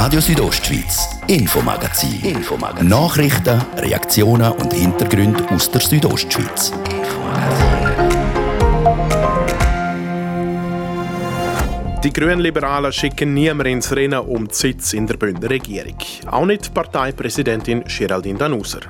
Radio Südostschweiz, Infomagazin. Infomagazin. Nachrichten, Reaktionen und Hintergründe aus der Südostschweiz. Die Grünliberalen schicken niemanden ins Rennen um den Sitz in der Bündner Regierung. Auch nicht Parteipräsidentin Geraldine Danuser.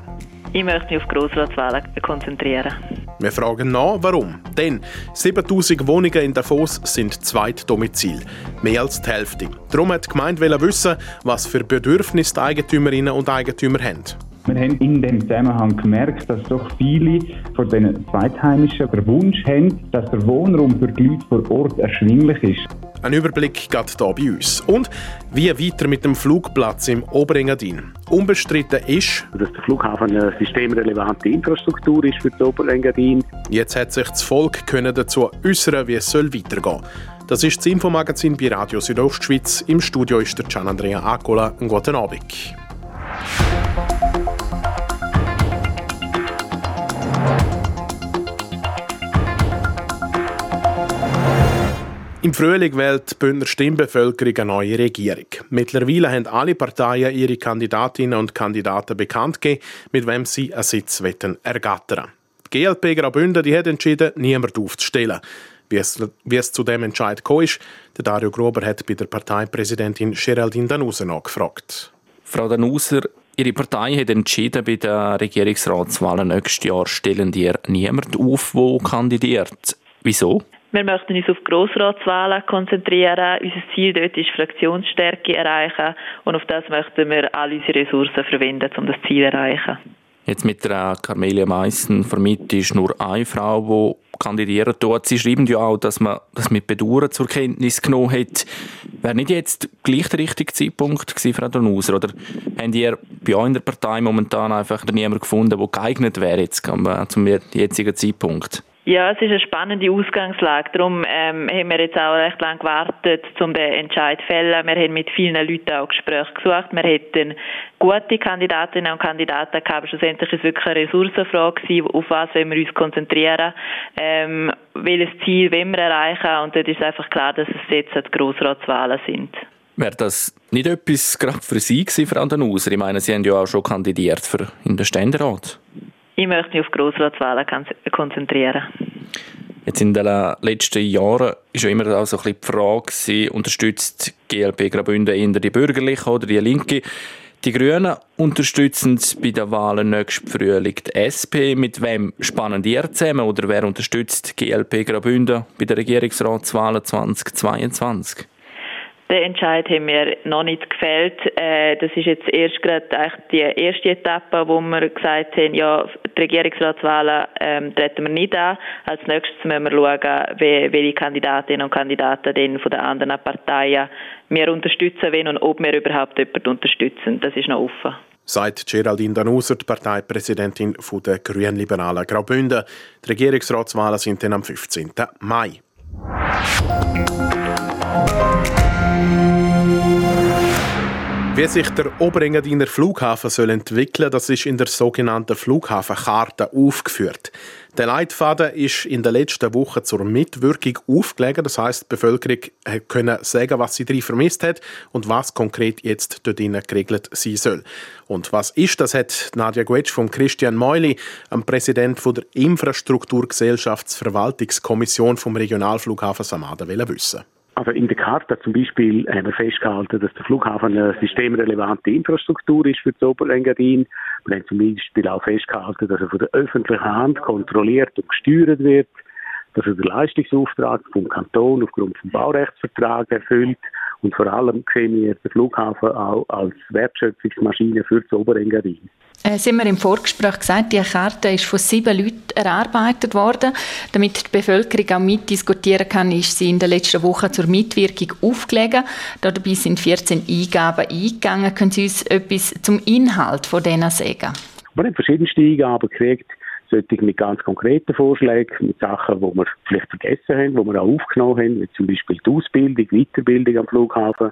Ich möchte mich auf Grossratswahlen konzentrieren. Wir fragen nach, warum. Denn 7000 Wohnungen in Davos sind Zweitdomizil. Mehr als die Hälfte. Darum hat die Gemeinde wissen, was für Bedürfnisse die Eigentümerinnen und Eigentümer haben. Wir haben in dem Zusammenhang gemerkt, dass doch viele von den Zweitheimischen den Wunsch haben, dass der Wohnraum für die Leute vor Ort erschwinglich ist. Ein Überblick geht hier bei uns. Und wie weiter mit dem Flugplatz im Oberengadin. Unbestritten ist, dass der Flughafen eine systemrelevante Infrastruktur ist für das Oberengadin. Jetzt hat sich das Volk können dazu äußern, wie es soll weitergehen Das ist das Infomagazin bei Radio Südostschweiz. Im Studio ist der Gian Andrea Akola. Guten Abend. Im Frühling wählt die Bündner Stimmbevölkerung eine neue Regierung. Mittlerweile haben alle Parteien ihre Kandidatinnen und Kandidaten bekannt gegeben, mit wem sie einen Sitz ergattern Die GLP Graubünden die hat entschieden, niemand aufzustellen. Wie es, wie es zu dem Entscheid gekommen ist, der Dario Gruber hat bei der Parteipräsidentin Geraldine Danuser nachgefragt. Frau Danuser, Ihre Partei hat entschieden, bei den Regierungsratswahlen nächstes Jahr stellen ihr niemand auf, der kandidiert. Wieso? Wir möchten uns auf Grossratswahlen konzentrieren. Unser Ziel dort ist Fraktionsstärke erreichen und auf das möchten wir alle unsere Ressourcen verwenden, um das Ziel zu erreichen. Jetzt mit der Carmelia Meissen vermittelt ist nur eine Frau, die kandidieren tut. Sie schreiben ja auch, dass man das mit Bedauern zur Kenntnis genommen hat. Wäre nicht jetzt gleich der richtige Zeitpunkt gewesen, Frau Donuser? Oder habt ihr bei euch in der Partei momentan einfach niemanden gefunden, der geeignet wäre jetzt zum jetzigen Zeitpunkt? Ja, es ist eine spannende Ausgangslage. Darum ähm, haben wir jetzt auch recht lange gewartet, um den Entscheid zu fällen. Wir haben mit vielen Leuten auch Gespräche gesucht. Wir hätten gute Kandidatinnen und Kandidaten gehabt, aber schlussendlich ist es wirklich eine Ressourcenfrage gewesen, auf was wollen wir uns konzentrieren, ähm, welches Ziel wollen wir erreichen und dort ist einfach klar, dass es jetzt die Grossratswahlen sind. Wäre das nicht etwas gerade für Sie gewesen, Frau Danuser? Ich meine, Sie haben ja auch schon kandidiert für in den Ständerat. Ich möchte mich auf Grossratswahlen konzentrieren. Jetzt in den letzten Jahren ist ja immer auch so ein bisschen die Frage gewesen, unterstützt GLP Graubünden eher die Bürgerliche oder die Linke? Die Grünen unterstützen bei den Wahlen nächsten Frühling die SP. Mit wem spannen die zusammen oder wer unterstützt GLP Graubünden bei den Regierungsratswahlen 2022? Den Entscheid haben wir noch nicht gefällt. Äh, das ist jetzt erst gerade die erste Etappe, wo wir gesagt haben, ja, die Regierungsratswahlen ähm, treten wir nicht an. Als nächstes müssen wir schauen, welche Kandidatinnen und Kandidaten denn von den anderen Parteien wir unterstützen wollen und ob wir überhaupt jemanden unterstützen. Das ist noch offen. Sagt Geraldine Danuser, die Parteipräsidentin der Grünliberalen Graubünden. Die Regierungsratswahlen sind dann am 15. Mai. Wie sich der Oberengadiner Flughafen soll entwickeln, das ist in der sogenannten Flughafenkarte aufgeführt. Der Leitfaden ist in den letzten Wochen zur Mitwirkung aufgelegt. Das heißt, die Bevölkerung können sagen, was sie drin vermisst hat und was konkret jetzt dort geregelt sein soll. Und was ist, das hat Nadja Guetsch vom Christian Meuli, am Präsident der Infrastrukturgesellschaftsverwaltungskommission vom Regionalflughafen Samaden, wissen. Also in der Karte zum Beispiel haben wir festgehalten, dass der Flughafen eine systemrelevante Infrastruktur ist für das Oberengadin. Wir haben zum Beispiel auch festgehalten, dass er von der öffentlichen Hand kontrolliert und gesteuert wird, dass er den Leistungsauftrag vom Kanton aufgrund vom Baurechtsvertrag erfüllt und vor allem sehen wir den Flughafen auch als Wertschöpfungsmaschine für das Oberengadin. Äh, Sie haben im Vorgespräch gesagt, die Karte ist von sieben Leuten erarbeitet worden. Damit die Bevölkerung auch mitdiskutieren kann, ist sie in den letzten Wochen zur Mitwirkung aufgelegt. Dabei sind 14 Eingaben eingegangen. Können Sie uns etwas zum Inhalt von denen sagen? Wir haben verschiedenste Eingaben gekriegt, solche mit ganz konkreten Vorschlägen, mit Sachen, die wir vielleicht vergessen haben, die wir auch aufgenommen haben, wie zum Beispiel die Ausbildung, Weiterbildung am Flughafen,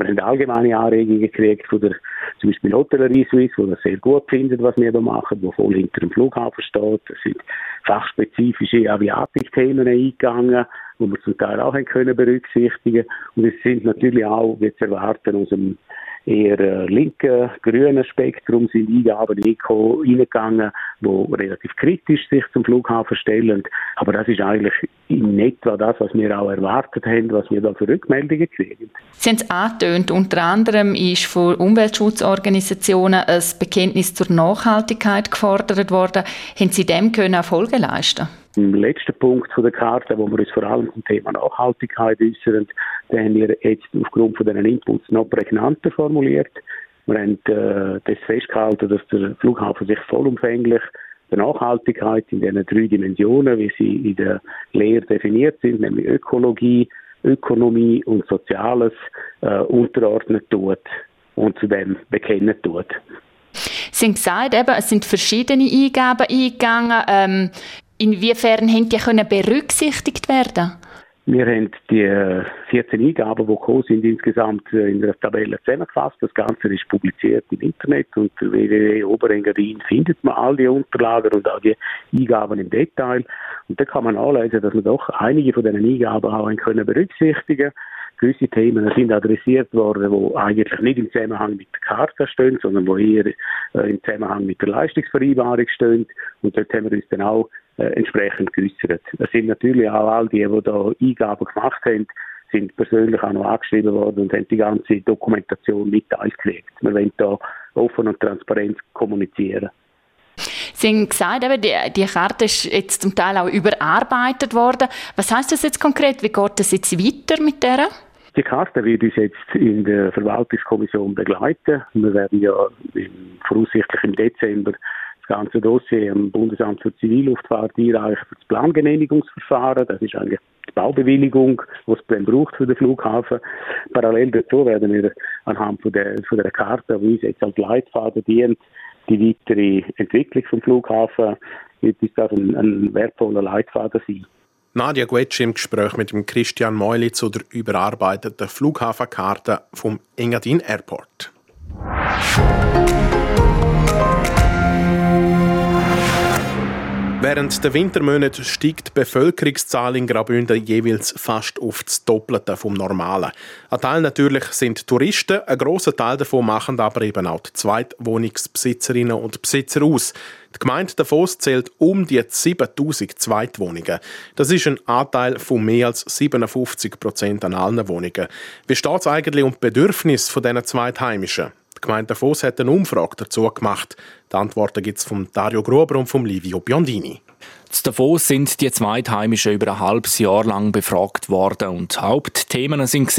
wir haben allgemeine Anregungen gekriegt von der, zum Beispiel Hotellerie Suisse, die das sehr gut findet, was wir da machen, wo voll hinter dem Flughafen steht. Es sind fachspezifische Aviatik-Themen eingegangen, die wir zum Teil auch haben können berücksichtigen. Und es sind natürlich auch, wie zu erwarten, aus dem eher äh, linken, grünen Spektrum sind Eingaben reingegangen, die relativ kritisch sich zum Flughafen stellen. Aber das ist eigentlich in etwa das, was wir auch erwartet haben, was wir da für Rückmeldungen kriegen. Sie haben es angetönt, unter anderem ist von Umweltschutzorganisationen ein Bekenntnis zur Nachhaltigkeit gefordert worden. Haben Sie dem können Erfolge leisten im letzten Punkt von der Karte, wo wir uns vor allem zum Thema Nachhaltigkeit äußern, den haben wir jetzt aufgrund von diesen Inputs noch prägnanter formuliert. Wir haben äh, das festgehalten, dass der Flughafen sich vollumfänglich der Nachhaltigkeit in diesen drei Dimensionen, wie sie in der Lehre definiert sind, nämlich Ökologie, Ökonomie und Soziales, äh, unterordnen tut und zu dem bekennen tut. Sie haben gesagt, eben, es sind verschiedene Eingaben eingegangen. Ähm, inwiefern haben die können berücksichtigt werden wir haben die 14 Eingaben, die gekommen sind, insgesamt äh, in der Tabelle zusammengefasst. Das Ganze ist publiziert im Internet und www.oberengadin findet man all die Unterlagen und auch die Eingaben im Detail. Und da kann man anlesen, dass man doch einige von diesen Eingaben auch können berücksichtigen gewisse Themen sind adressiert worden, die eigentlich nicht im Zusammenhang mit der Karte stehen, sondern die eher äh, im Zusammenhang mit der Leistungsvereinbarung stehen. Und dort haben wir uns dann auch äh, entsprechend geäußert. Es sind natürlich auch all die, die da Eingaben gemacht haben, sind persönlich auch noch angeschrieben worden und haben die ganze Dokumentation mit gekriegt. Wir wollen da offen und transparent kommunizieren. Sie haben gesagt, eben, die, die Karte ist jetzt zum Teil auch überarbeitet worden. Was heißt das jetzt konkret? Wie geht das jetzt weiter mit der? Die Karte wird uns jetzt in der Verwaltungskommission begleiten. Wir werden ja voraussichtlich im Dezember ganze Dossier am Bundesamt für Zivilluftfahrt einreichen für das Plangenehmigungsverfahren. Das ist eigentlich die Baubewilligung, die es dann braucht für den Flughafen. Parallel dazu werden wir anhand von der, von der Karte, die uns jetzt als Leitfaden dient, die weitere Entwicklung vom Flughafen, wird uns das ein, ein wertvoller Leitfaden sein. Nadia Guetschi im Gespräch mit dem Christian Meuli zu der überarbeiteten Flughafenkarte vom Engadin Airport. Während der Wintermonate steigt die Bevölkerungszahl in Graubünden jeweils fast auf das Doppelte vom Normalen. Ein Teil natürlich sind Touristen, ein großer Teil davon machen aber eben auch die Zweitwohnungsbesitzerinnen und Besitzer aus. Die Gemeinde Davos zählt um die 7000 Zweitwohnungen. Das ist ein Anteil von mehr als 57 Prozent an allen Wohnungen. Wie steht es eigentlich um die Bedürfnisse dieser Zweitheimischen? Die Gemeinde Davos hat eine Umfrage dazu gemacht. Die Antworten gibt es von Dario Gruber und von Livio Biondini. Zu Davos sind die Zweitheimischen über ein halbes Jahr lang befragt worden und Hauptthemen sind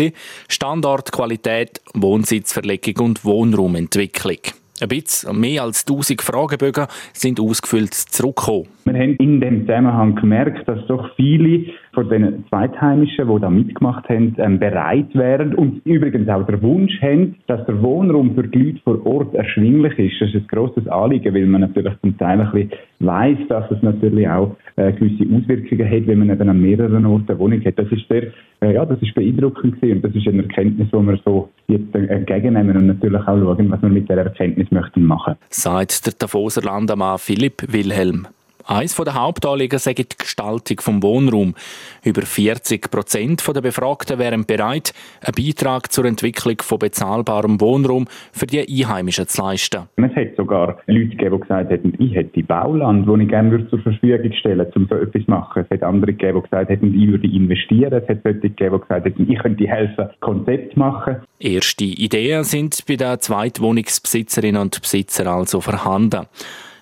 Standortqualität, Wohnsitzverlegung und Wohnraumentwicklung. Ein bisschen mehr als 1000 Fragebögen sind ausgefüllt zurückgekommen. Wir haben in dem Zusammenhang gemerkt, dass doch viele von den Zweitheimischen, die da mitgemacht haben, ähm, bereit wären und übrigens auch der Wunsch haben, dass der Wohnraum für die Leute vor Ort erschwinglich ist. Das ist ein grosses Anliegen, weil man natürlich zum Teil ein bisschen weiss, dass es natürlich auch äh, gewisse Auswirkungen hat, wenn man eben an mehreren Orten Wohnung hat. Das ist sehr, äh, ja, das ist beeindruckend gewesen und das ist eine Erkenntnis, die wir so jetzt äh, entgegennehmen und natürlich auch schauen, was wir mit dieser Erkenntnis möchten machen. Sagt der Davoser Landamann Philipp Wilhelm. Eines der Hauptanliegen sei die Gestaltung des Wohnraums. Über 40 Prozent der Befragten wären bereit, einen Beitrag zur Entwicklung von bezahlbarem Wohnraum für die Einheimischen zu leisten. Es hat sogar Leute gegeben, die gesagt hätten, ich hätte Bauland, das ich gerne zur Verfügung stellen würde, um so etwas zu machen. Es hat andere gegeben, die gesagt hätten, ich würde investieren. Es hat solche gegeben, die gesagt hätten, ich könnte helfen, Konzept machen. Erste Ideen sind bei den Zweitwohnungsbesitzerinnen und Besitzern also vorhanden.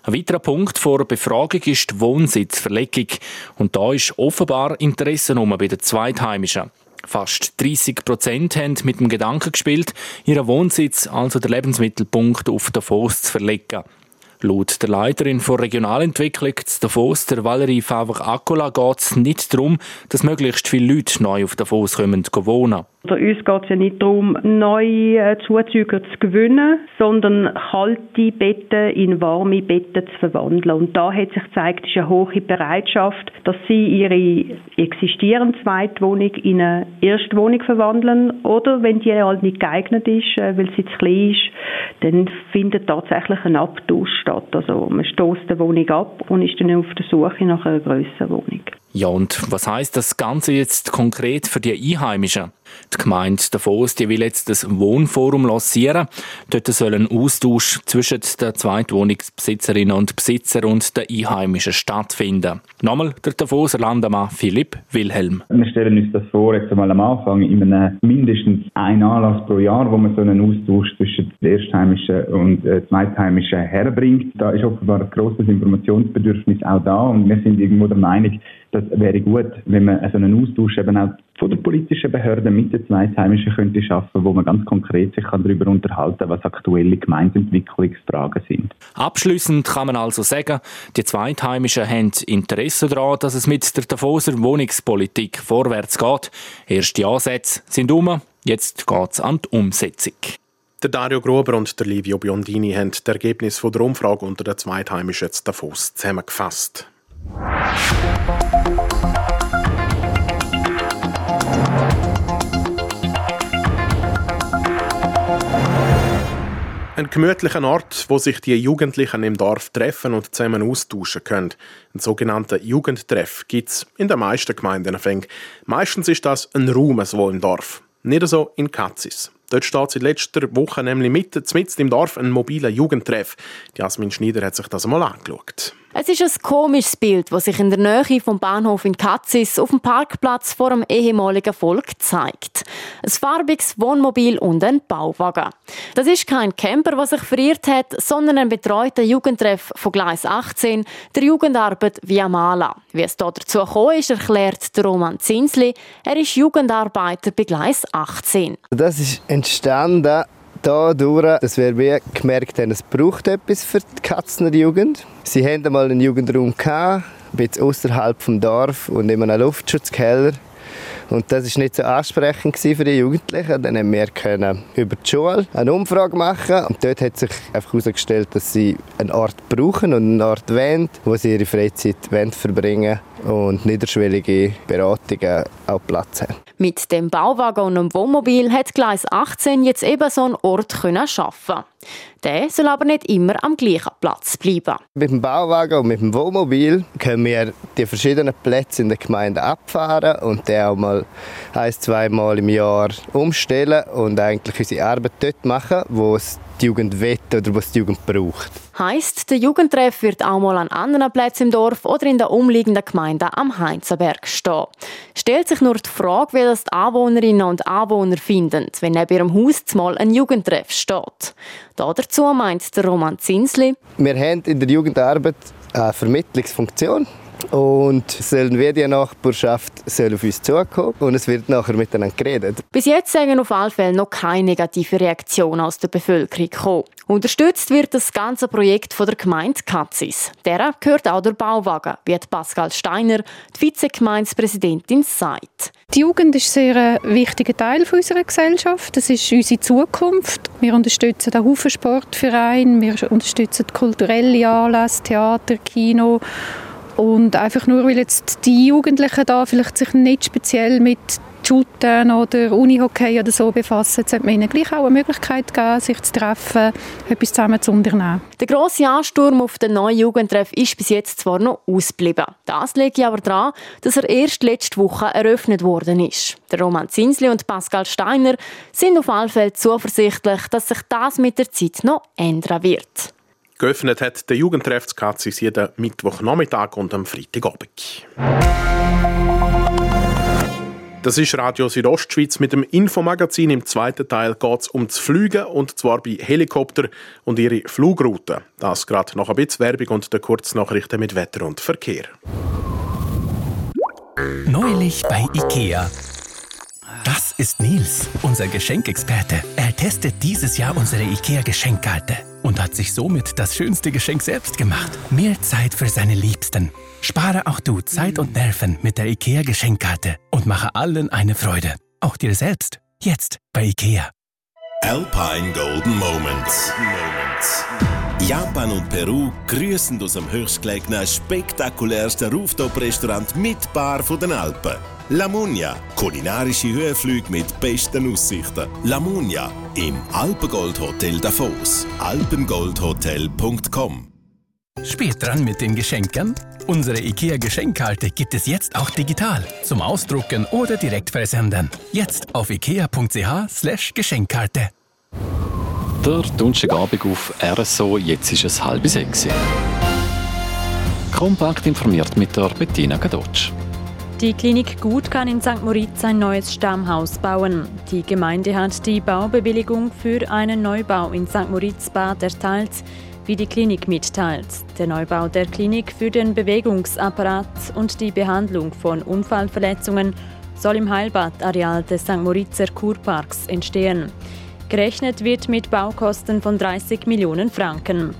Ein weiterer Punkt vor Befragung ist die Wohnsitzverlegung. Und da ist offenbar Interesse bei den Zweitheimischen. Fast 30 Prozent haben mit dem Gedanken gespielt, ihren Wohnsitz, also der Lebensmittelpunkt, auf Davos zu verlegen. Laut der Leiterin von Regionalentwicklung zu Davos, der Valerie Favre-Accola, geht es nicht darum, dass möglichst viele Leute neu auf Davos kommen wohnen. Für uns geht es ja nicht darum, neue äh, Zuzüger zu gewinnen, sondern kalte Betten in warme Betten zu verwandeln. Und da hat sich gezeigt, ist eine hohe Bereitschaft, dass sie ihre existierende Zweitwohnung in eine Erstwohnung verwandeln oder wenn die halt nicht geeignet ist, äh, weil sie zu klein ist, dann findet tatsächlich ein Abtausch statt. Also man stößt die Wohnung ab und ist dann auf der Suche nach einer grösseren Wohnung. Ja, und was heißt das Ganze jetzt konkret für die Einheimischen? Die Gemeinde Davos die will jetzt das Wohnforum lancieren. Dort soll ein Austausch zwischen den Zweitwohnungsbesitzerinnen und Besitzer und den Einheimischen stattfinden. Nochmal der Davoser Landemann Philipp Wilhelm. Wir stellen uns das vor, jetzt einmal am Anfang, in einem mindestens ein Anlass pro Jahr, wo man so einen Austausch zwischen Erstheimischen und äh, Zweitheimischen herbringt. Da ist offenbar ein grosses Informationsbedürfnis auch da und wir sind irgendwo der Meinung, das wäre gut, wenn man so einen Austausch eben auch von der politischen Behörde mit den Zweitheimischen könnte schaffen, wo man ganz konkret sich darüber unterhalten kann, was aktuelle Gemeindeentwicklungsfragen sind. Abschließend kann man also sagen, die Zweitheimischen haben Interesse daran, dass es mit der Davoser Wohnungspolitik vorwärts geht. Erste Ansätze sind um, jetzt geht es an die Umsetzung. Der Dario Gruber und der Livio Biondini haben das Ergebnis der Umfrage unter den Zweitheimischen Davos zusammengefasst. Ein gemütlicher Ort, wo sich die Jugendlichen im Dorf treffen und zusammen austauschen können. Ein sogenannter Jugendtreff gibt es in den meisten Gemeinden. Meistens ist das ein Raum so im Dorf. Nicht so in Katzis. Dort steht seit letzter Woche nämlich mitten, mitten im Dorf ein mobiler Jugendtreff. Jasmin Schneider hat sich das einmal angeschaut. Es ist ein komisches Bild, das sich in der Nähe vom Bahnhof in Katzis auf dem Parkplatz vor dem ehemaligen Volk zeigt. Ein farbiges Wohnmobil und ein Bauwagen. Das ist kein Camper, der sich verirrt hat, sondern ein betreuter Jugendtreff von Gleis 18, der Jugendarbeit via Mala. Wie es hier dazu gekommen ist, erklärt Roman Zinsli. Er ist Jugendarbeiter bei Gleis 18. Das ist entstanden dadurch, dass wir gemerkt haben, es braucht etwas für die Katzner Jugend. Sie hatten einmal einen Jugendraum, gehabt, ein bisschen außerhalb des Dorf und in einem Luftschutzkeller. Und das war nicht so ansprechend für die Jugendlichen. Dann haben wir über die Schule eine Umfrage machen und dort hat sich einfach herausgestellt, dass sie einen Ort brauchen und einen Ort wollen, wo sie ihre Freizeit verbringen und niederschwellige Beratungen auch Platz haben. Mit dem Bauwagen und dem Wohnmobil hat Gleis 18 jetzt eben so einen Ort schaffen der soll aber nicht immer am gleichen Platz bleiben. Mit dem Bauwagen und mit dem Wohnmobil können wir die verschiedenen Plätze in der Gemeinde abfahren und dann auch mal ein, zwei Mal im Jahr umstellen und eigentlich unsere Arbeit dort machen, wo es die Jugend will oder was die Jugend braucht. Heißt, der Jugendtreff wird auch mal an anderen Plätzen im Dorf oder in der umliegenden Gemeinde am Heinzenberg stehen. Stellt sich nur die Frage, wie das die Anwohnerinnen und Anwohner finden, wenn neben ihrem Haus mal ein Jugendtreff steht. Dazu meint der Roman Zinsli. Wir haben in der Jugendarbeit eine Vermittlungsfunktion. Und sollen wir die Nachbarschaft soll auf uns zukommen und es wird nachher miteinander geredet. Bis jetzt sagen auf alle Fälle noch keine negative Reaktion aus der Bevölkerung gekommen. Unterstützt wird das ganze Projekt von der Gemeinde Katzis. Der gehört auch der Bauwagen, wie Pascal Steiner, die Vizegemeindepräsidentin, sagt. Die Jugend ist sehr ein wichtiger Teil unserer Gesellschaft. Das ist unsere Zukunft. Wir unterstützen den Haufen Sportverein, wir unterstützen kulturelle Anlässe, Theater, Kino und einfach nur, weil jetzt die Jugendlichen da vielleicht sich nicht speziell mit Shooten oder Unihockey oder so befassen, sollte man ihnen gleich auch eine Möglichkeit geben, sich zu treffen, etwas zusammen zu unternehmen. Der grosse Ansturm auf den neuen Jugendtreff ist bis jetzt zwar noch ausgeblieben. Das liegt aber daran, dass er erst letzte Woche eröffnet worden ist. Der Roman Zinsli und Pascal Steiner sind auf alle Fälle zuversichtlich, dass sich das mit der Zeit noch ändern wird. Geöffnet hat der Jugendtreff Katzis jeden Mittwochnachmittag und am Freitagabend. Das ist Radio Südostschweiz mit dem Infomagazin. Im zweiten Teil geht es um das Fliegen und zwar bei Helikopter und ihre Flugrouten. Das gerade noch ein bisschen Werbung und der Kurznachrichten mit Wetter und Verkehr. Neulich bei IKEA. Das ist Nils, unser Geschenkexperte. Er testet dieses Jahr unsere IKEA-Geschenkkarte und hat sich somit das schönste Geschenk selbst gemacht. Mehr Zeit für seine Liebsten. Spare auch du Zeit und Nerven mit der IKEA-Geschenkkarte und mache allen eine Freude. Auch dir selbst. Jetzt bei IKEA. Alpine Golden Moments. Moments. Japan und Peru grüßen aus dem höchstgelegenen, spektakulärsten Rooftop-Restaurant mit Bar von den Alpen. Lamunia, kulinarische Höhenflüge mit besten Aussichten. Lamunia im Alpengold Hotel Davos. alpengoldhotel.com Spät dran mit den Geschenken? Unsere IKEA-Geschenkhalte gibt es jetzt auch digital, zum Ausdrucken oder direkt versenden. Jetzt auf ikea.ch Geschenkkarte. Der Donnerstagabend auf RSO, jetzt ist es halb sechs. Kompakt informiert mit der Bettina Gadotsch. Die Klinik Gut kann in St. Moritz ein neues Stammhaus bauen. Die Gemeinde hat die Baubewilligung für einen Neubau in St. Moritz Bad erteilt, wie die Klinik mitteilt. Der Neubau der Klinik für den Bewegungsapparat und die Behandlung von Unfallverletzungen soll im Heilbadareal des St. Moritzer Kurparks entstehen. Gerechnet wird mit Baukosten von 30 Millionen Franken.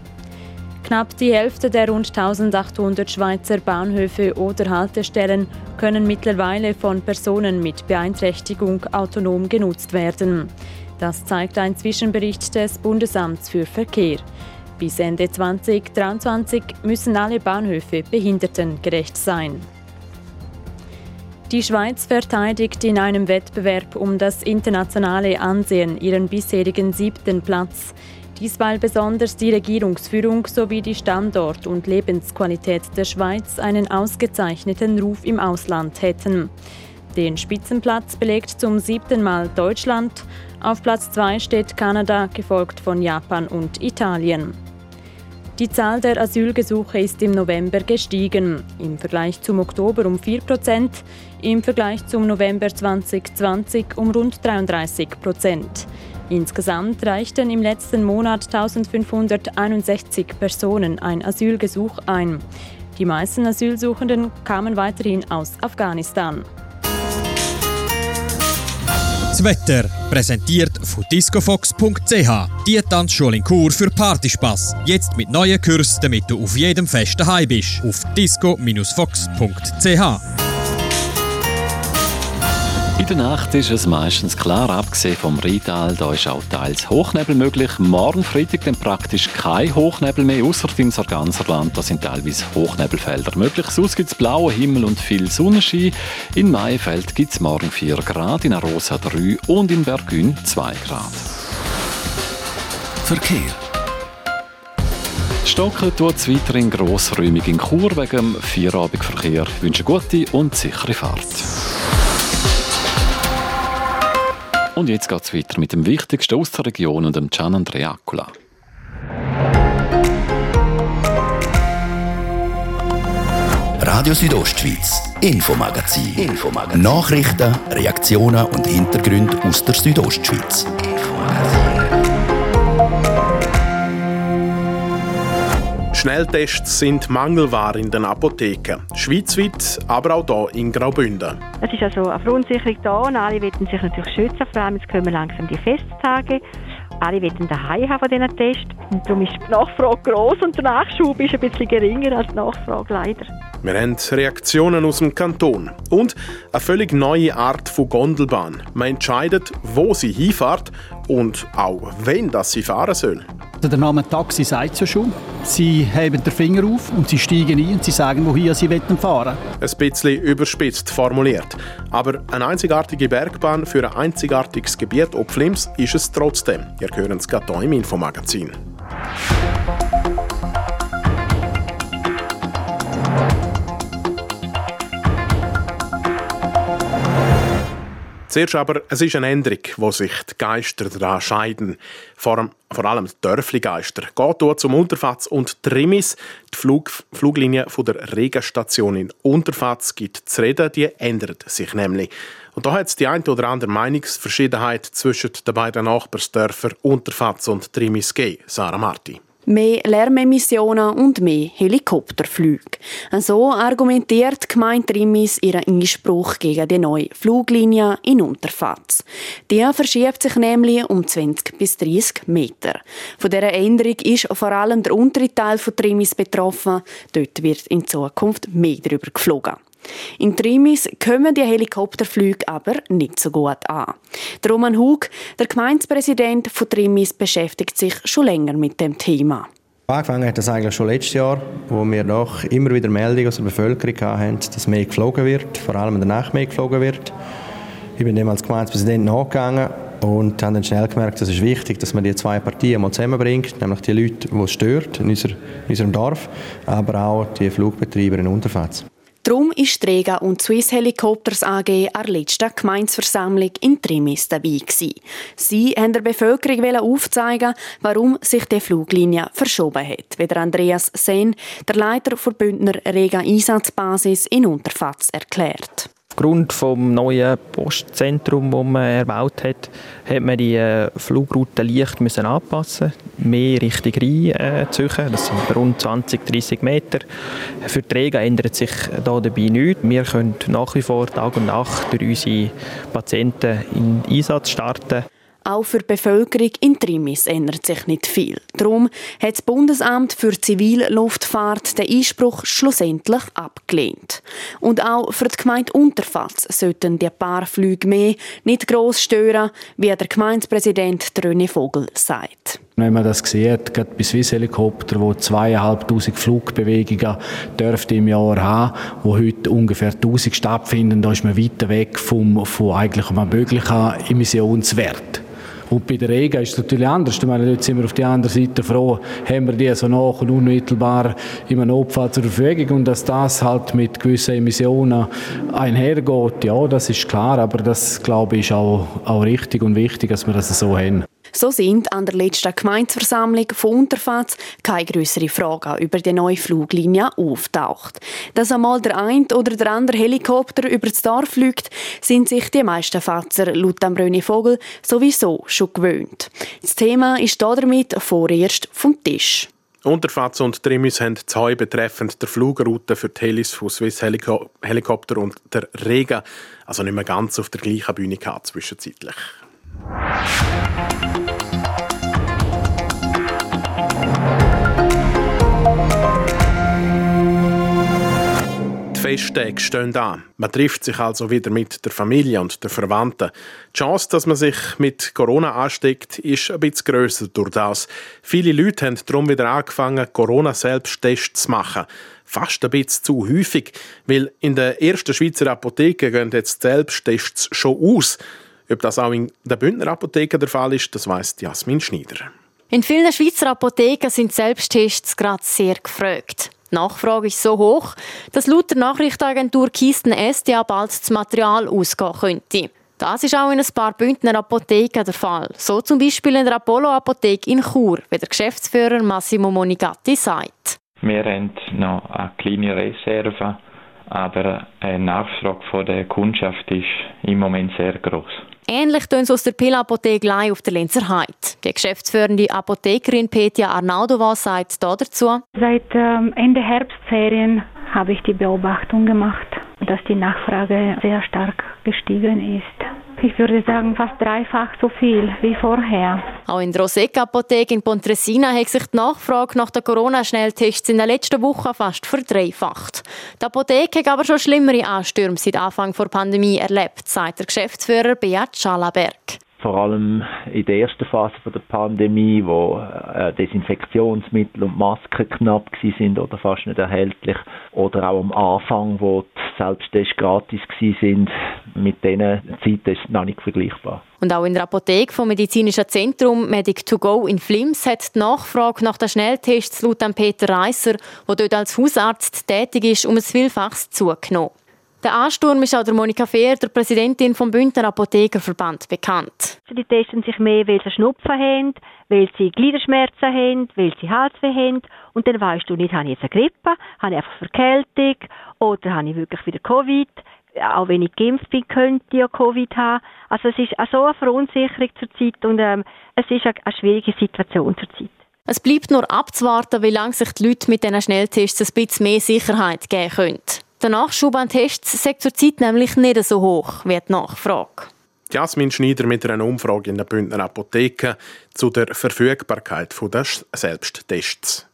Knapp die Hälfte der rund 1800 Schweizer Bahnhöfe oder Haltestellen können mittlerweile von Personen mit Beeinträchtigung autonom genutzt werden. Das zeigt ein Zwischenbericht des Bundesamts für Verkehr. Bis Ende 2023 müssen alle Bahnhöfe behindertengerecht sein. Die Schweiz verteidigt in einem Wettbewerb um das internationale Ansehen ihren bisherigen siebten Platz. Dies weil besonders die Regierungsführung sowie die Standort- und Lebensqualität der Schweiz einen ausgezeichneten Ruf im Ausland hätten. Den Spitzenplatz belegt zum siebten Mal Deutschland. Auf Platz zwei steht Kanada, gefolgt von Japan und Italien. Die Zahl der Asylgesuche ist im November gestiegen, im Vergleich zum Oktober um 4 Prozent, im Vergleich zum November 2020 um rund 33 Prozent. Insgesamt reichten im letzten Monat 1561 Personen ein Asylgesuch ein. Die meisten Asylsuchenden kamen weiterhin aus Afghanistan. Das Wetter präsentiert von discofox.ch. Die Tanzschule in Kur für Partyspaß. Jetzt mit neuen Kursen, damit du auf jedem Fest daheim bist. Auf disco-fox.ch. Der Nacht ist es meistens klar, abgesehen vom Rheintal, da ist auch teils Hochnebel möglich. Morgen Freitag dann praktisch kein Hochnebel mehr, außer im Sarganserland. Da sind teilweise Hochnebelfelder möglich. Sonst gibt es blauen Himmel und viel Sonnenschein. In Maifeld gibt es morgen 4 Grad, in Arosa 3 und in Bergün 2 Grad. Verkehr. Stocken tut es weiterhin grossräumig in Chur wegen dem Feierabendverkehr. Ich wünsche gute und sichere Fahrt. Und jetzt geht es weiter mit dem Wichtigsten aus der Region und dem Gian Andrea Acula. Radio Südostschweiz, Infomagazin. Infomagazin. Nachrichten, Reaktionen und Hintergründe aus der Südostschweiz. Schnelltests sind Mangelware in den Apotheken. Schweizweit, aber auch hier in Graubünden. Es ist also eine Verunsicherung da und alle wollen sich natürlich schützen. Vor allem jetzt kommen langsam die Festtage. Alle wollen daheim haben von diesen Tests. Und darum ist die Nachfrage groß und der Nachschub ist ein bisschen geringer als die Nachfrage leider. Wir haben Reaktionen aus dem Kanton und eine völlig neue Art von Gondelbahn. Man entscheidet, wo sie hinfährt und auch wen das sie fahren soll. Also der Name Taxi sagt es ja schon. Sie heben den Finger auf und sie steigen ein und sie sagen, wohin sie fahren wollen. Ein bisschen überspitzt formuliert. Aber eine einzigartige Bergbahn für ein einzigartiges Gebiet ob Flims ist es trotzdem. Ihr hören es gerade hier im Infomagazin. Zuerst aber, es ist eine Änderung, wo sich die Geister daran scheiden. Vor, vor allem die Dörfli-Geister. Geht zum Unterfatz und Trimis. Die Flug, Fluglinie von der Regenstation in Unterfatz gibt zu reden, die ändert sich nämlich. Und da hat es die eine oder andere Meinungsverschiedenheit zwischen den beiden Nachbarsdörfern Unterfatz und Trimis gegeben, Sarah Marti mehr Lärmemissionen und mehr Helikopterflüge. So argumentiert Gemeinde Rimis ihren Einspruch gegen die neue Fluglinie in Unterfatz. Die verschiebt sich nämlich um 20 bis 30 Meter. Von dieser Änderung ist vor allem der untere Teil von Trimis betroffen. Dort wird in Zukunft mehr darüber geflogen. In Trimis kommen die Helikopterflüge aber nicht so gut an. Der Roman Hug, der Gemeindepräsident von Trimis, beschäftigt sich schon länger mit dem Thema. Angefangen hat das eigentlich schon letztes Jahr, wo wir doch immer wieder Meldungen aus der Bevölkerung hatten, dass mehr geflogen wird, vor allem in der Nacht mehr geflogen wird. Ich bin dem als Gemeindepräsident nachgegangen und haben dann schnell gemerkt, es ist wichtig, dass man die zwei Partien mal zusammenbringt, nämlich die Leute, die es stört in, unser, in unserem Dorf, aber auch die Flugbetreiber in Unterfatz. Darum ist Rega und Swiss Helicopters AG an der letzten Gemeinsversammlung in Trimis dabei gewesen. Sie wollten der Bevölkerung aufzeigen, warum sich die Fluglinie verschoben hat, wie Andreas Sen, der Leiter der Bündner Rega Einsatzbasis in Unterfatz, erklärt. Aufgrund vom neuen Postzentrum, das man erbaut hat, hat man die äh, Flugroute leicht anpassen, mehr Richtung Rhein äh, ziehen. Das sind rund 20, 30 Meter. Für die Träger ändert sich da dabei nichts. Wir können nach wie vor Tag und Nacht durch unsere Patienten in Einsatz starten. Auch für die Bevölkerung in Trimis ändert sich nicht viel. Darum hat das Bundesamt für Zivilluftfahrt den Einspruch schlussendlich abgelehnt. Und auch für die Gemeinde Unterfatz sollten die paar Flüge mehr nicht gross stören, wie der Gemeindepräsident René Vogel sagt. Wenn man das sieht, gerade bei Swiss Helikopter, wo zweieinhalbtausend Flugbewegungen dürfte im Jahr haben, wo heute ungefähr 1000 stattfinden, da ist man weiter weg vom, von eigentlich einem möglichen Emissionswert. Und bei der Rega ist es natürlich anders. Ich meine, dort sind wir auf der anderen Seite froh, haben wir die so nach und unmittelbar einem Notfall zur Verfügung und dass das halt mit gewissen Emissionen einhergeht, ja, das ist klar, aber das, glaube ich, ist auch, auch richtig und wichtig, dass wir das so haben. So sind an der letzten Gemeindeversammlung von Unterfatz keine größere Fragen über die neue Fluglinie auftaucht. Dass einmal der ein oder der andere Helikopter über das Dorf fliegt, sind sich die meisten Fatzer laut René Vogel sowieso schon gewöhnt. Das Thema ist damit vorerst vom Tisch. Unterfatz und Trimis haben zwei betreffend der Flugroute für die Helis von Swiss Heliko Helikopter und der Rega also nicht mehr ganz auf der gleichen Bühne gehabt zwischenzeitlich. Festtage stehen an. Man trifft sich also wieder mit der Familie und den Verwandten. Die Chance, dass man sich mit Corona ansteckt, ist ein bisschen grösser durch. Viele Leute haben darum wieder angefangen, Corona-Selbsttests zu machen. Fast ein bisschen zu häufig, weil in der ersten Schweizer Apotheke gehen jetzt Selbsttests schon aus. Ob das auch in der Bündner Apotheke der Fall ist, das weiss Jasmin Schneider. In vielen Schweizer Apotheken sind Selbsttests gerade sehr gefragt. Die Nachfrage ist so hoch, dass laut der Nachrichtenagentur Kisten SDA bald das Material ausgehen könnte. Das ist auch in ein paar Bündner Apotheken der Fall. So zum Beispiel in der Apollo-Apotheke in Chur, wie der Geschäftsführer Massimo Monigatti sagt. Wir haben noch eine kleine Reserve, aber eine Nachfrage von der Kundschaft ist im Moment sehr groß. Ähnlich tun es aus der Pill-Apotheke auf der Linzer Heide. Die geschäftsführende Apothekerin Petja Arnaudova sagt dazu. Seit ähm, Ende Herbstferien habe ich die Beobachtung gemacht, dass die Nachfrage sehr stark gestiegen ist. Ich würde sagen, fast dreifach so viel wie vorher. Auch in der Rosec-Apotheke in Pontresina hat sich die Nachfrage nach den Corona-Schnelltests in den letzten Wochen fast verdreifacht. Die Apotheke hat aber schon schlimmere Anstürme seit Anfang der Pandemie erlebt, sagt der Geschäftsführer Beat Schalaberg vor allem in der ersten Phase der Pandemie, wo äh, Desinfektionsmittel und Masken knapp sind oder fast nicht erhältlich, oder auch am Anfang, wo Selbsttests gratis sind, mit diesen Zeiten ist noch nicht vergleichbar. Und auch in der Apotheke vom Medizinischen Zentrum Medic2Go in Flims hat die Nachfrage nach den Schnelltests laut Peter Reisser, der dort als Hausarzt tätig ist, um ein Vielfaches zugenommen. Der Ansturm ist auch der Monika Fehr, der Präsidentin vom Bündner Apothekerverband, bekannt. Die testen sich mehr, weil sie Schnupfen haben, weil sie Gliederschmerzen haben, weil sie Halsweh haben. Und dann weißt du nicht, habe ich jetzt eine Grippe, habe ich einfach Verkältung oder habe ich wirklich wieder Covid. Auch wenn ich geimpft bin, könnte ich ja Covid haben. Also es ist so eine Verunsicherung zurzeit und ähm, es ist eine, eine schwierige Situation zurzeit. Es bleibt nur abzuwarten, wie lange sich die Leute mit diesen Schnelltests ein bisschen mehr Sicherheit geben können. Der Nachschub an Tests ist zurzeit nämlich nicht so hoch wie die Nachfrage. Jasmin Schneider mit einer Umfrage in der Bündner Apotheke zu der Verfügbarkeit der Selbsttests.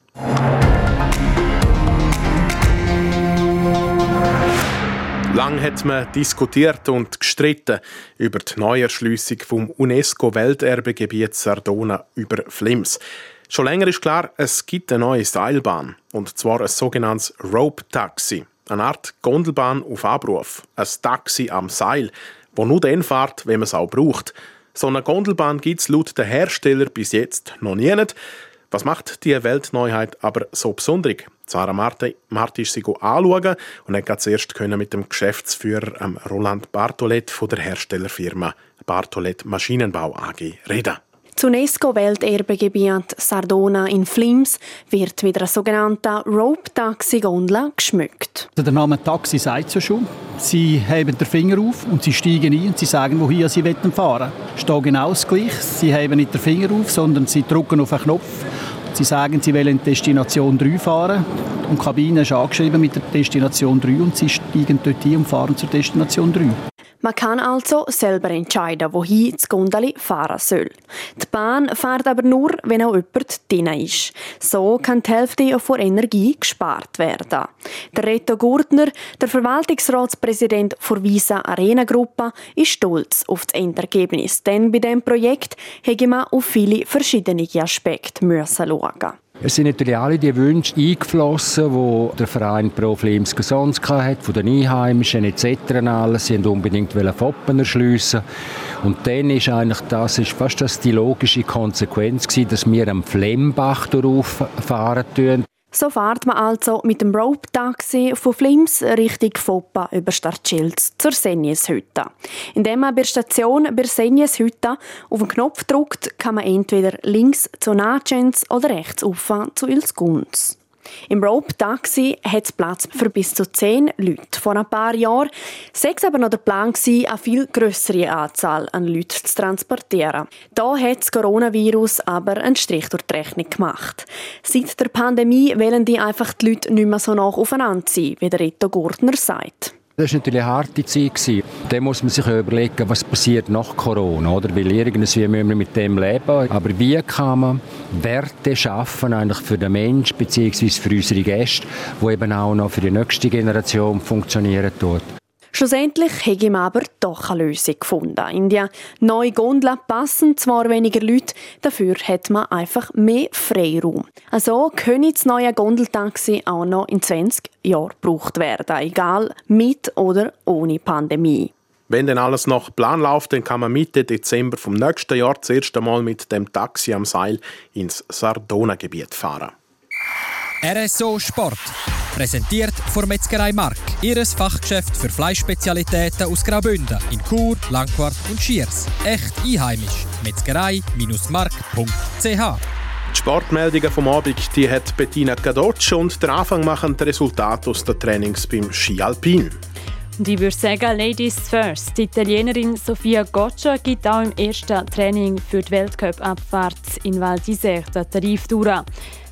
Lang hat man diskutiert und gestritten über die Neuerschliessung vom UNESCO-Welterbegebiet Sardona über Flims. Schon länger ist klar, es gibt eine neue Seilbahn, und zwar ein sogenanntes Rope-Taxi. Eine Art Gondelbahn auf Abruf. Ein Taxi am Seil, wo nur dann fährt, wenn man es auch braucht. So eine Gondelbahn gibt es laut der Hersteller bis jetzt noch nie. Was macht die Weltneuheit aber so besonders? Sarah Marti, Marti ist sie anschauen und hat zuerst mit dem Geschäftsführer ähm, Roland Bartolet von der Herstellerfirma Bartolet Maschinenbau AG reden. Das UNESCO-Welterbegebiet Sardona in Flims wird mit einer sogenannten Rope-Taxi-Gondel geschmückt. Der Name Taxi sagt es schon. Sie heben den Finger auf und sie steigen ein und sie sagen, wohin sie fahren wollen. Es ist genau das Gleiche. Sie heben nicht den Finger auf, sondern sie drücken auf einen Knopf. Sie sagen, sie wollen Destination 3 fahren. Und die Kabine ist angeschrieben mit der Destination 3 und sie steigen dort ein und fahren zur Destination 3. Man kann also selber entscheiden, wohin das Gondeli fahren soll. Die Bahn fährt aber nur, wenn auch jemand drin ist. So kann die Hälfte von Energie gespart werden. Der Reto Gurtner, der Verwaltungsratspräsident der Visa Arena Gruppe, ist stolz auf das Endergebnis, denn bei diesem Projekt hätte man auf viele verschiedene Aspekte schauen müssen. Es sind natürlich alle die Wünsche eingeflossen, die der Verein Pro Flims sonst hatte, von den Einheimischen etc. Alles. Sie wollten unbedingt Foppen erschliessen. Und dann ist eigentlich das ist fast das die logische Konsequenz gewesen, dass wir am Flembach fahren. So fährt man also mit dem Rope-Taxi von Flims Richtung Foppa über Startschilz zur Senjeshütte. Indem man bei der Station bei Senjeshütte auf den Knopf drückt, kann man entweder links zu Natschens oder rechts auf zu Ilsgunz. Im Rope-Taxi hat es Platz für bis zu zehn Leute. Vor ein paar Jahren war es aber noch der Plan, eine viel größere Anzahl an Leuten zu transportieren. Da hat das Coronavirus aber einen Strich durch die Rechnung gemacht. Seit der Pandemie wollen die einfach die Leute nicht mehr so nach aufeinander sein, wie der Rito Gurtner sagt. Das war natürlich eine harte Zeit. Da muss man sich überlegen, was passiert nach Corona. Oder? Weil irgendwie müssen wir mit dem leben. Aber wie kann man Werte schaffen eigentlich für den Menschen bzw. für unsere Gäste, die eben auch noch für die nächste Generation funktionieren tut. Schlussendlich habe ich aber doch eine Lösung gefunden. In die neue Gondel passen zwar weniger Leute, dafür hat man einfach mehr Freiraum. Also können das neue Gondeltaxi auch noch in 20 Jahren gebraucht werden, egal mit oder ohne Pandemie. Wenn dann alles nach Plan läuft, dann kann man Mitte Dezember vom nächsten Jahr das erste Mal mit dem Taxi am Seil ins Sardona-Gebiet fahren. RSO Sport. Präsentiert von Metzgerei Mark. Ihres Fachgeschäft für Fleischspezialitäten aus Graubünden in Chur, Langquart und Schiers. Echt einheimisch. Metzgerei-mark.ch die Sportmeldungen vom Abend die hat Bettina Gadotsch und der Anfang machen das Resultat aus den Trainings beim Ski Alpin. Und ich würde sagen, Ladies first. Die Italienerin Sofia Goccia gibt auch im ersten Training für die Weltcup-Abfahrt in Val d'Isère den Tarif durch.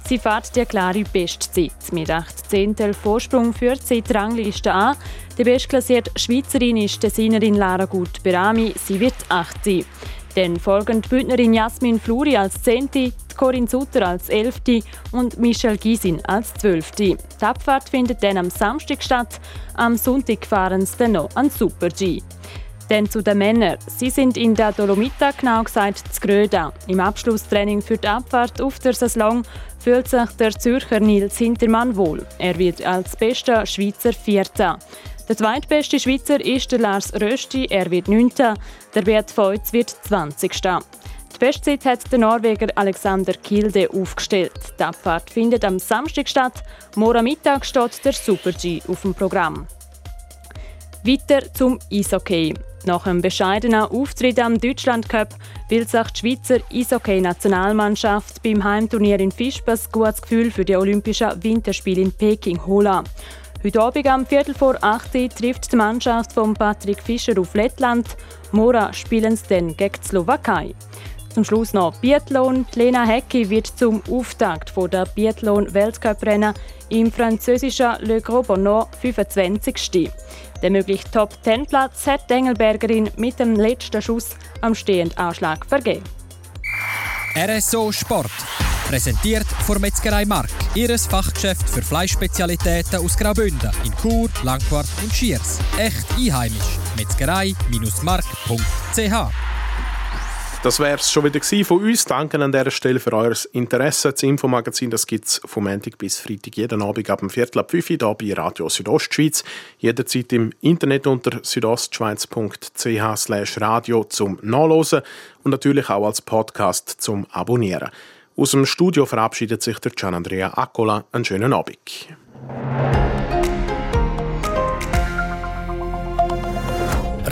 Sie fährt die klare Bestzeit. Mit 8 Zehntel Vorsprung führt sie die Rangliste an. Die bestklassierte Schweizerin ist die Tessinerin Lara Gut-Berami. Sie wird 8. Dann folgen die Bündnerin Jasmin Fluri als 10., Corinne Sutter als 11. und Michelle Gysin als 12. Die Abfahrt findet dann am Samstag statt. Am Sonntag fahren sie dann noch an Super G. Dann zu den Männern. Sie sind in der Dolomita, genau gesagt zu Gröda. Im Abschlusstraining für die Abfahrt auf der Saison fühlt sich der Zürcher Nils Hintermann wohl. Er wird als bester Schweizer Vierter. Der zweitbeste Schweizer ist der Lars Rösti, er wird Neunter. Der Bert Feutz wird 20. Die Bestzeit hat der Norweger Alexander Kilde aufgestellt. Die Abfahrt findet am Samstag statt. Morgen Mittag steht der Super-G auf dem Programm. Weiter zum Eishockey. Nach einem bescheidenen Auftritt am Deutschland Cup will sich die Schweizer Eishockey-Nationalmannschaft beim Heimturnier in Fischbach gutes Gefühl für die Olympischen Winterspiele in Peking holen. Heute Abend am Viertel vor 8 Uhr trifft die Mannschaft von Patrick Fischer auf Lettland. Mora spielen sie dann gegen die Slowakei. Zum Schluss noch Biathlon. Lena Hecki wird zum Auftakt der Biathlon-Weltcuprennen im französischen Le Gros Bonneau 25. Der mögliche Top-10-Platz hat die Engelbergerin mit dem letzten Schuss am stehenden Anschlag vergeben. RSO Sport. Präsentiert von Metzgerei Mark. Ihres Fachgeschäft für Fleischspezialitäten aus Graubünden in Chur, Langquart und Schiers. Echt einheimisch. Metzgerei-mark.ch Das wäre es schon wieder von uns. Danke an dieser Stelle für euer Interesse. Das Infomagazin gibt es vom Montag bis Freitag jeden Abend ab dem Viertel ab 5 Uhr bei Radio Südostschweiz. Jederzeit im Internet unter südostschweiz.ch radio zum Nachlesen und natürlich auch als Podcast zum Abonnieren. Aus dem Studio verabschiedet sich der Gian Andrea Accola. Einen schönen Abend.